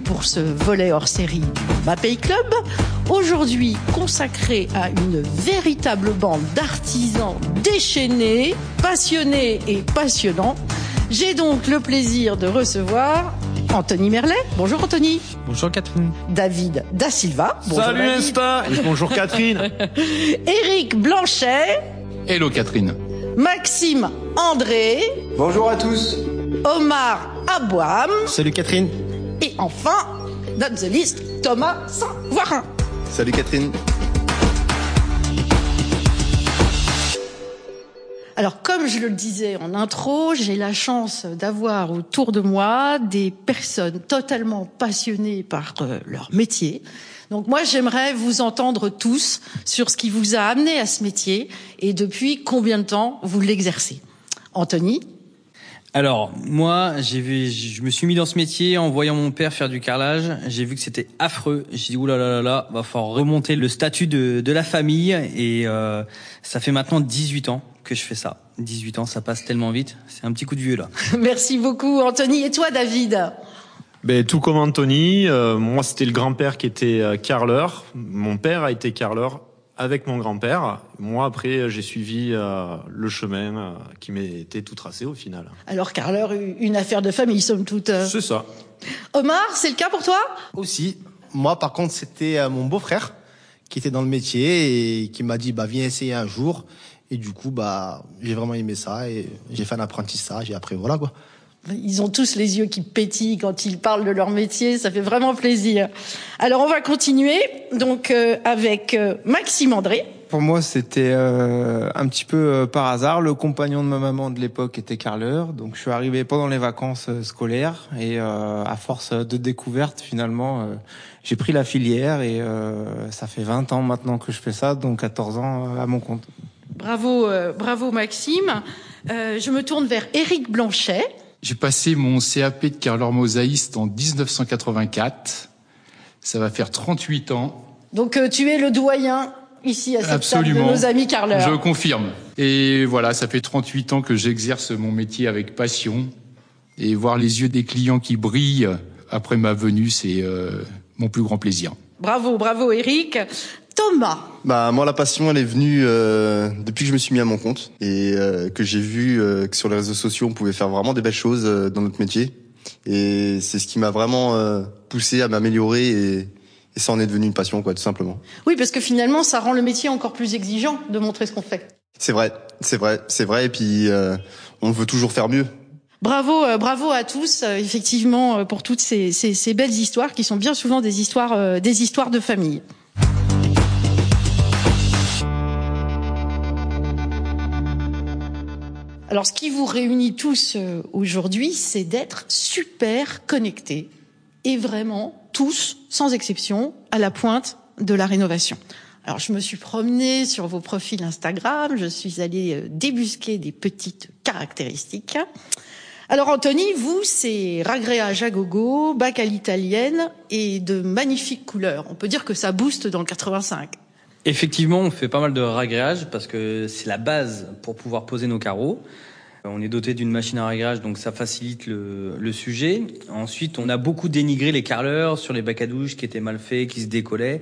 pour ce volet hors série du Mapei Club, aujourd'hui consacré à une véritable bande d'artisans déchaînés, passionnés et passionnants. J'ai donc le plaisir de recevoir Anthony Merlet. Bonjour Anthony. Bonjour Catherine. David Da Silva. Bonjour Salut David. Insta et bonjour Catherine. Éric Blanchet. Hello Catherine. Maxime André. Bonjour à tous. Omar Abouam. Salut Catherine. Et enfin, dans the list, Thomas Saint-Voirin. Salut Catherine. Alors, comme je le disais en intro, j'ai la chance d'avoir autour de moi des personnes totalement passionnées par euh, leur métier. Donc moi, j'aimerais vous entendre tous sur ce qui vous a amené à ce métier et depuis combien de temps vous l'exercez? Anthony Alors, moi, j'ai vu, je me suis mis dans ce métier en voyant mon père faire du carrelage. J'ai vu que c'était affreux. J'ai dit, oulala, là, là, là, va falloir remonter le statut de, de la famille. Et euh, ça fait maintenant 18 ans que je fais ça. 18 ans, ça passe tellement vite. C'est un petit coup de vieux, là. Merci beaucoup, Anthony. Et toi, David? Ben, tout comme Anthony, euh, moi c'était le grand-père qui était euh, carreleur. Mon père a été carreleur avec mon grand-père. Moi après j'ai suivi euh, le chemin euh, qui m'était tout tracé au final. Alors, Carleur, une affaire de famille, somme toute. C'est ça. Omar, c'est le cas pour toi? Aussi, moi par contre c'était euh, mon beau-frère qui était dans le métier et qui m'a dit bah viens essayer un jour et du coup bah j'ai vraiment aimé ça et j'ai fait un apprentissage et après voilà quoi. Ils ont tous les yeux qui pétillent quand ils parlent de leur métier, ça fait vraiment plaisir. Alors on va continuer donc euh, avec euh, Maxime André. Pour moi, c'était euh, un petit peu euh, par hasard. Le compagnon de ma maman de l'époque était carleur, donc je suis arrivé pendant les vacances euh, scolaires et euh, à force de découverte, finalement, euh, j'ai pris la filière et euh, ça fait 20 ans maintenant que je fais ça, donc 14 ans euh, à mon compte. Bravo, euh, bravo Maxime. Euh, je me tourne vers Éric Blanchet. J'ai passé mon CAP de carreleur mosaïste en 1984. Ça va faire 38 ans. Donc euh, tu es le doyen ici à cette Absolument. table de nos amis carleurs. Je confirme. Et voilà, ça fait 38 ans que j'exerce mon métier avec passion. Et voir les yeux des clients qui brillent après ma venue, c'est euh, mon plus grand plaisir. Bravo, bravo Éric. Thomas. Bah moi la passion elle est venue euh, depuis que je me suis mis à mon compte et euh, que j'ai vu euh, que sur les réseaux sociaux on pouvait faire vraiment des belles choses euh, dans notre métier et c'est ce qui m'a vraiment euh, poussé à m'améliorer et, et ça en est devenu une passion quoi tout simplement. Oui, parce que finalement, ça rend le métier encore plus exigeant de montrer ce qu'on fait. C'est vrai, c'est vrai, c'est vrai et puis euh, on veut toujours faire mieux. Bravo, euh, bravo à tous, euh, effectivement, pour toutes ces, ces, ces belles histoires qui sont bien souvent des histoires, euh, des histoires de famille. Alors, ce qui vous réunit tous euh, aujourd'hui, c'est d'être super connectés et vraiment tous, sans exception, à la pointe de la rénovation. Alors, je me suis promenée sur vos profils Instagram, je suis allée euh, débusquer des petites caractéristiques. Alors, Anthony, vous, c'est ragréage à bac à l'italienne et de magnifiques couleurs. On peut dire que ça booste dans le 85. Effectivement, on fait pas mal de ragréage parce que c'est la base pour pouvoir poser nos carreaux. Euh, On est doté d'une machine à ragréage, donc ça facilite le, sujet. Ensuite, on a beaucoup dénigré les carreleurs sur les bacs à douche qui étaient mal faits, qui se décollaient.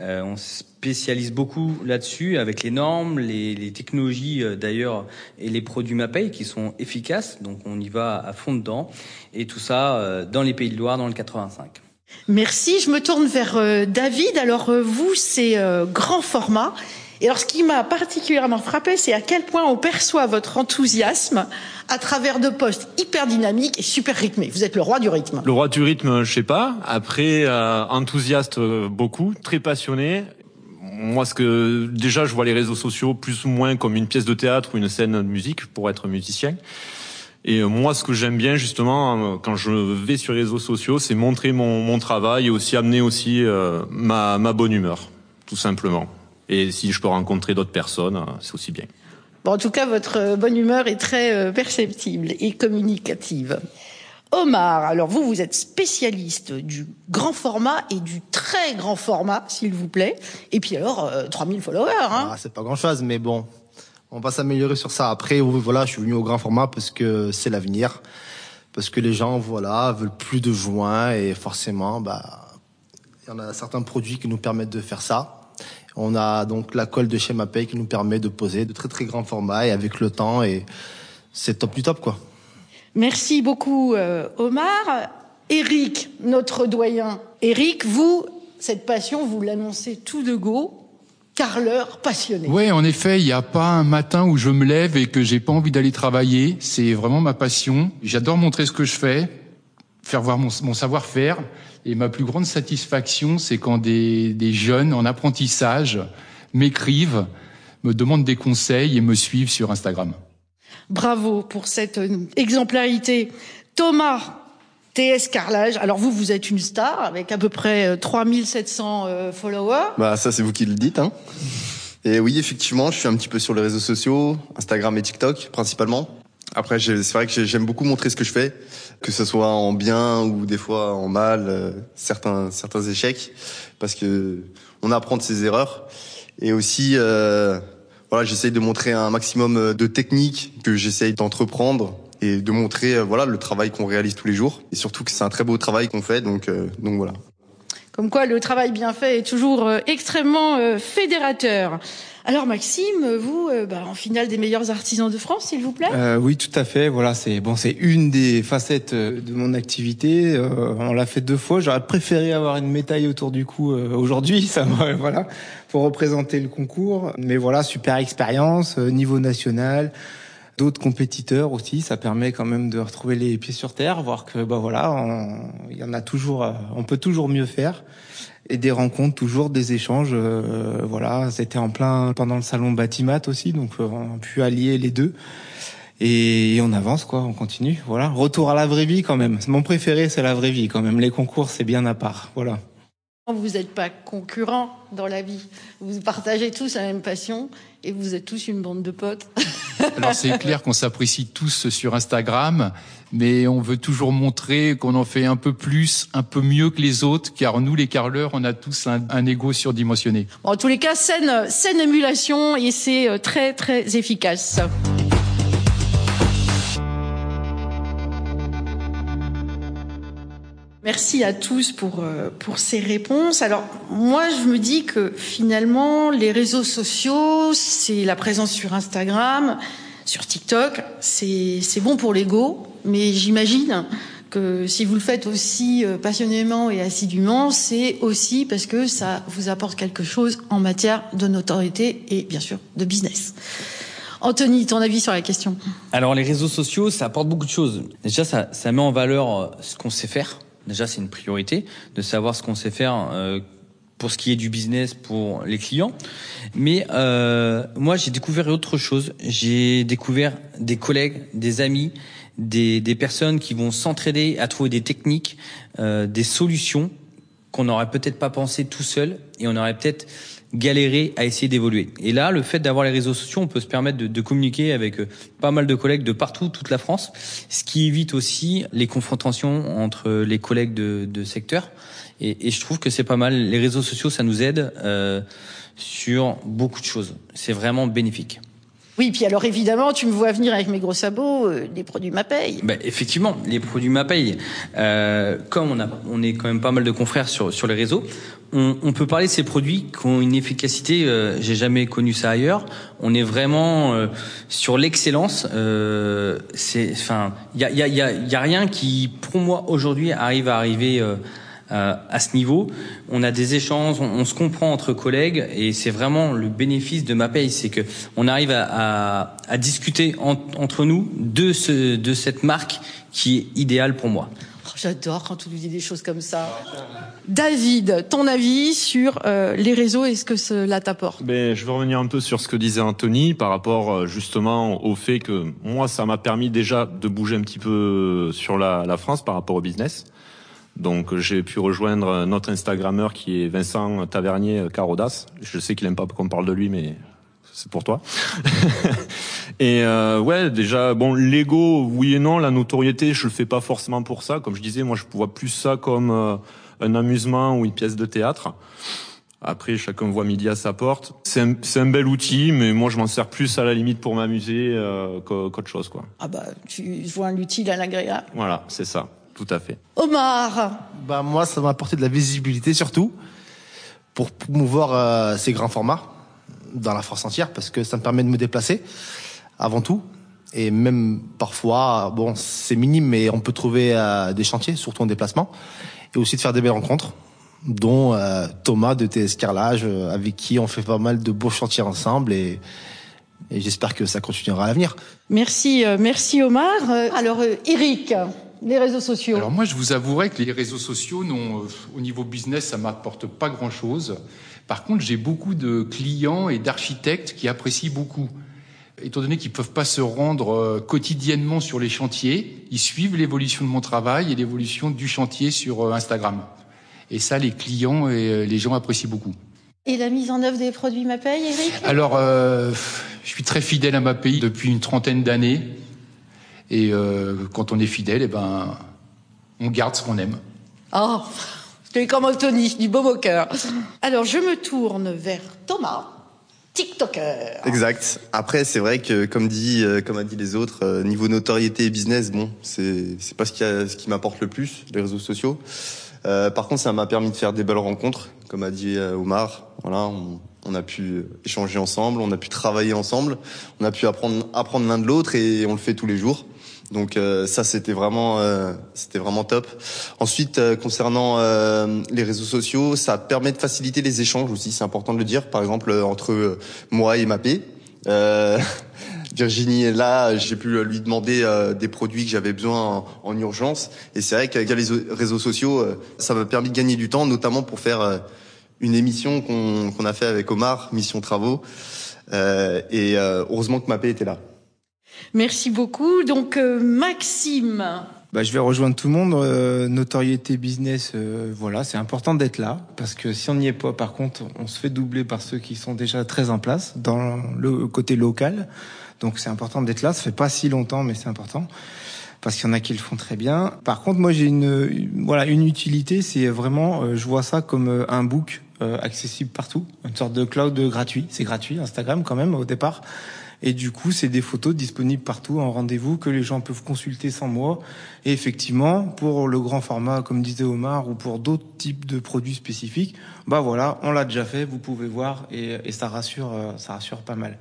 Euh, on spécialise beaucoup là-dessus avec les normes, les, technologies euh, d'ailleurs et les produits MAPEI qui sont efficaces. Donc on y va à fond dedans. Et tout ça dans les Pays de Loire, dans le 85. Merci. Je me tourne vers euh, David. Alors euh, vous, c'est euh, grand format. Et alors ce qui m'a particulièrement frappé, c'est à quel point on perçoit votre enthousiasme à travers de postes hyper dynamiques et super rythmés. Vous êtes le roi du rythme. Le roi du rythme, je sais pas. Après euh, enthousiaste euh, beaucoup, très passionné. Moi, ce que déjà, je vois les réseaux sociaux plus ou moins comme une pièce de théâtre ou une scène de musique pour être musicien. Et euh, moi, ce que j'aime bien justement euh, quand je vais sur les réseaux sociaux, c'est montrer mon, mon travail et aussi amener aussi euh, ma, ma bonne humeur, tout simplement. Et si je peux rencontrer d'autres personnes, euh, c'est aussi bien. Bon, en tout cas, votre bonne humeur est très euh, perceptible et communicative. Omar, alors vous, vous êtes spécialiste du grand format et du très grand format, s'il vous plaît. Et puis alors, euh, 3000 followers, hein Ah, c'est pas grand chose mais bon, on va s'améliorer sur ça. Après voilà, je suis venu au grand format parce que c'est l'avenir. parce que les gens, voilà, veulent plus de joints et forcément, bah, il y en a certains produits qui nous permettent de faire ça. On a donc la colle de chez Mapei qui nous permet de poser de très très grands formats et avec le temps et c'est top du top quoi. Merci beaucoup euh, Omar. Eric, notre doyen. Eric, vous, cette passion, vous l'annoncez tout de go. Carleur passionné. Oui, en effet, il n'y a pas un matin où je me lève et que j'ai pas envie d'aller travailler. C'est vraiment ma passion. J'adore montrer ce que je fais, faire voir mon, mon savoir-faire. Et ma plus grande satisfaction, c'est quand des, des jeunes en apprentissage m'écrivent, me demandent des conseils et me suivent sur Instagram. Bravo pour cette exemplarité. Thomas, TS Carrelage. Alors vous, vous êtes une star avec à peu près 3700 euh, followers. Bah ça, c'est vous qui le dites. Hein. Et oui, effectivement, je suis un petit peu sur les réseaux sociaux, Instagram et TikTok principalement. Après, c'est vrai que j'aime beaucoup montrer ce que je fais, que ce soit en bien ou des fois en mal, euh, certains certains échecs, parce que on apprend de ses erreurs. Et aussi, euh, voilà, j'essaye de montrer un maximum de techniques que j'essaye d'entreprendre et de montrer euh, voilà le travail qu'on réalise tous les jours et surtout que c'est un très beau travail qu'on fait donc euh, donc voilà. Comme quoi le travail bien fait est toujours euh, extrêmement fédérateur. Alors Maxime, vous, bah, en finale des meilleurs artisans de France, s'il vous plaît? Euh, oui, tout à fait. Voilà, c'est bon, c'est une des facettes de mon activité. Euh, on l'a fait deux fois. J'aurais préféré avoir une médaille autour du cou euh, aujourd'hui, ça, voilà, pour représenter le concours. Mais voilà, super expérience, niveau national d'autres compétiteurs aussi. Ça permet quand même de retrouver les pieds sur terre, voir que bah voilà, il y en a toujours, euh, on peut toujours mieux faire et des rencontres, toujours des échanges. Euh, voilà, c'était en plein pendant le salon Batimat aussi, donc euh, on a pu allier les deux. Et, on avance quoi, on continue. Voilà, retour à la vraie vie quand même. Mon préféré, c'est la vraie vie quand même. Les concours, c'est bien à part. Voilà. Vous n'êtes pas concurrents dans la vie. Vous partagez tous la même passion et vous êtes tous une bande de potes. Alors c'est clair qu'on s'apprécie tous sur Instagram, mais on veut toujours montrer qu'on en fait un peu plus, un peu mieux que les autres, car nous les carleurs, on a tous un, un ego surdimensionné. En tous les cas, saine, saine émulation et c'est euh, très très efficace. Merci à tous pour, euh, pour ces réponses. Alors, moi, je me dis que finalement, les réseaux sociaux, c'est la présence sur Instagram, sur TikTok, c'est bon pour l'ego, mais j'imagine que si vous le faites aussi euh, passionnément et assidûment, c'est aussi parce que ça vous apporte quelque chose en matière de notoriété et bien sûr de business. Anthony, ton avis sur la question? Alors les réseaux sociaux, ça apporte beaucoup de choses. Déjà, ça, ça met en valeur euh, ce qu'on sait faire Déjà, c'est une priorité de savoir ce qu'on sait faire euh, pour ce qui est du business pour les clients. Mais euh, moi, j'ai découvert autre chose. J'ai découvert des collègues, des amis, des, des personnes qui vont s'entraider à trouver des techniques, euh, des solutions qu'on n'aurait peut-être pas pensé tout seul et on aurait peut-être galérer à essayer d'évoluer. Et là, le fait d'avoir les réseaux sociaux, on peut se permettre de, de, communiquer avec euh, pas mal de collègues de partout, toute la France, ce qui évite aussi les confrontations entre les collègues de, de secteur. Et, et, je trouve que c'est pas mal. Les réseaux sociaux, ça nous aide euh, sur beaucoup de choses. C'est vraiment bénéfique. Oui, puis alors évidemment, tu me vois venir avec mes gros sabots, euh, les produits Mapaye. Bah, effectivement, les produits Mapaye. Euh, comme on, a, on est quand même pas mal de confrères sur, sur les réseaux, on, peut parler de ces produits qui ont une efficacité, euh, j'ai jamais connu ça ailleurs. On est vraiment euh, sur l'excellence. Euh, enfin, il y a, rien qui, pour moi, aujourd'hui, arrive à arriver euh, à ce niveau. On a des échanges, on, se comprend entre collègues et c'est vraiment le bénéfice de Mapay, c'est que on arrive à, discuter entre nous de, de cette marque qui est idéale pour moi. Oh, j'adore quand tu nous dis des choses comme ça. David, ton avis sur euh, les réseaux et ce que cela t'apporte? Ben, Je veux revenir un peu sur ce que disait Anthony par rapport euh, justement au fait que moi, ça m'a permis déjà de bouger un petit peu sur la, la France par rapport au business. Donc j'ai pu rejoindre notre Instagrammeur qui est Vincent Tavernier Carodas. Je sais qu'il aime pas qu'on parle de lui, mais c'est pour toi. et euh, ouais, déjà, bon, l'ego, oui et non. La notoriété, je le fais pas forcément pour ça. Comme je disais, moi, je vois plus ça comme euh, un amusement ou une pièce de théâtre. Après, chacun voit midi à sa porte. C'est un, c'est un bel outil, mais moi, je m'en sers plus à la limite pour m'amuser euh, qu'autre chose, quoi. Ah bah, tu vois l'utile à l'agréable. Voilà, c'est ça, tout à fait. Omar, Bah moi, ça m'a apporté de la visibilité surtout pour promouvoir euh, ces grands formats dans la France entière parce que ça me permet de me déplacer avant tout et même parfois, bon, c'est minime, mais on peut trouver euh, des chantiers, surtout en déplacement, et aussi de faire des belles rencontres, dont euh, Thomas de TS Carrelage, euh, avec qui on fait pas mal de beaux chantiers ensemble et, et j'espère que ça continuera à l'avenir. merci, euh, merci Omar. Euh, alors, euh, Eric, les réseaux sociaux. Alors moi, je vous avouerai que les réseaux sociaux, non, euh, au niveau business, ça m'apporte pas grand-chose. Par contre, j'ai beaucoup de clients et d'architectes qui apprécient beaucoup. Étant donné qu'ils peuvent pas se rendre euh, quotidiennement sur les chantiers, ils suivent l'évolution de mon travail et l'évolution du chantier sur euh, Instagram. Et ça, les clients et euh, les gens apprécient beaucoup. Et la mise en œuvre des produits MaPay, Eric? Alors, euh, je suis très fidèle à ma pays depuis une trentaine d'années. Et euh, quand on est fidèle, eh ben, on garde ce qu'on aime. Oh, tu es comme Anthony, du beau moqueur. Alors, je me tourne vers Thomas, TikToker. Exact. Après, c'est vrai que, comme dit, euh, comme a dit les autres, euh, niveau notoriété et business, bon, c'est c'est pas ce qui, a- ce qui m'apporte le plus, les réseaux sociaux. Euh, par contre, ça m'a permis de faire des belles rencontres, comme a dit euh, Omar. Voilà, on a pu échanger ensemble, on a pu travailler ensemble, on a pu apprendre apprendre l'un de l'autre et on le fait tous les jours. Donc euh, ça c'était vraiment euh, c'était vraiment top. Ensuite euh, concernant euh, les réseaux sociaux, ça permet de faciliter les échanges aussi, c'est important de le dire. Par exemple euh, entre euh, moi et Mappé. Euh, Virginie est là, j'ai pu lui demander des produits que j'avais besoin en, en urgence. Et c'est vrai qu'avec les réseaux sociaux, ça m'a permis de gagner du temps, notamment pour faire une émission qu'on qu'on a fait avec Omar, Mission Travaux. Euh, et euh, heureusement que Mappé était là. Merci beaucoup. Donc, euh, Maxime. Bah, je vais rejoindre tout le monde. Euh, notoriété business, euh, voilà, c'est important d'être là parce que si on n'y est pas, par contre, on se fait doubler par ceux qui sont déjà très en place dans le côté local. Donc c'est important d'être là. Ça fait pas si longtemps, mais c'est important parce qu'il y en a qui le font très bien. Par contre, moi j'ai une, voilà une utilité, c'est vraiment, euh, je vois ça comme euh, un book euh, accessible partout, une sorte de cloud gratuit. C'est gratuit, Instagram quand même au départ. Et du coup, c'est des photos disponibles partout en rendez-vous que les gens peuvent consulter sans moi. Et effectivement, pour le grand format, comme disait Omar, ou pour d'autres types de produits spécifiques, bah voilà, on l'a déjà fait, vous pouvez voir, et, et ça rassure, euh, ça rassure pas mal.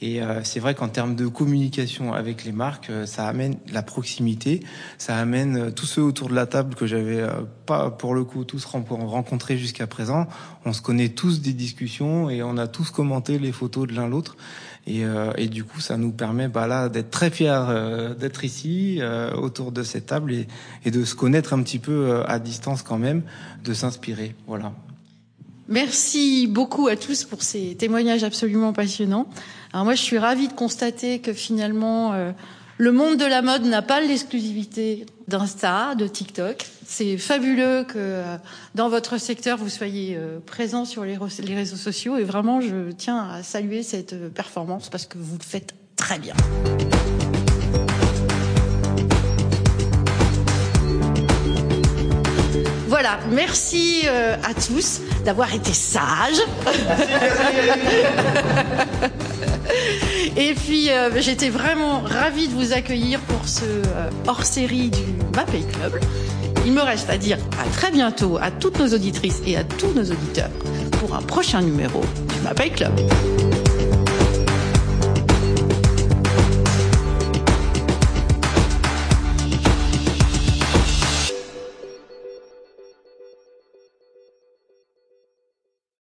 Et euh, c'est vrai qu'en termes de communication avec les marques, euh, ça amène la proximité, ça amène euh, tous ceux autour de la table que j'avais pas pour le coup tous ren- rencontrés jusqu'à présent. On se connaît tous des discussions et on a tous commenté les photos de l'un l'autre. Et, euh, et du coup, ça nous permet bah, là d'être très fiers euh, d'être ici euh, autour de cette table et, et de se connaître un petit peu à distance quand même, de s'inspirer. Voilà. Merci beaucoup à tous pour ces témoignages absolument passionnants. Alors moi, je suis ravie de constater que finalement, euh, le monde de la mode n'a pas l'exclusivité d'Insta, de TikTok. C'est fabuleux que euh, dans votre secteur, vous soyez euh, présents sur les réseaux sociaux. Et vraiment, je tiens à saluer cette euh, performance parce que vous le faites très bien. Voilà, merci euh, à tous d'avoir été sages. Et puis, euh, j'étais vraiment ravie de vous accueillir pour ce euh, hors-série du Mapei Club. Il me reste à dire à très bientôt à toutes nos auditrices et à tous nos auditeurs pour un prochain numéro du Mapei Club.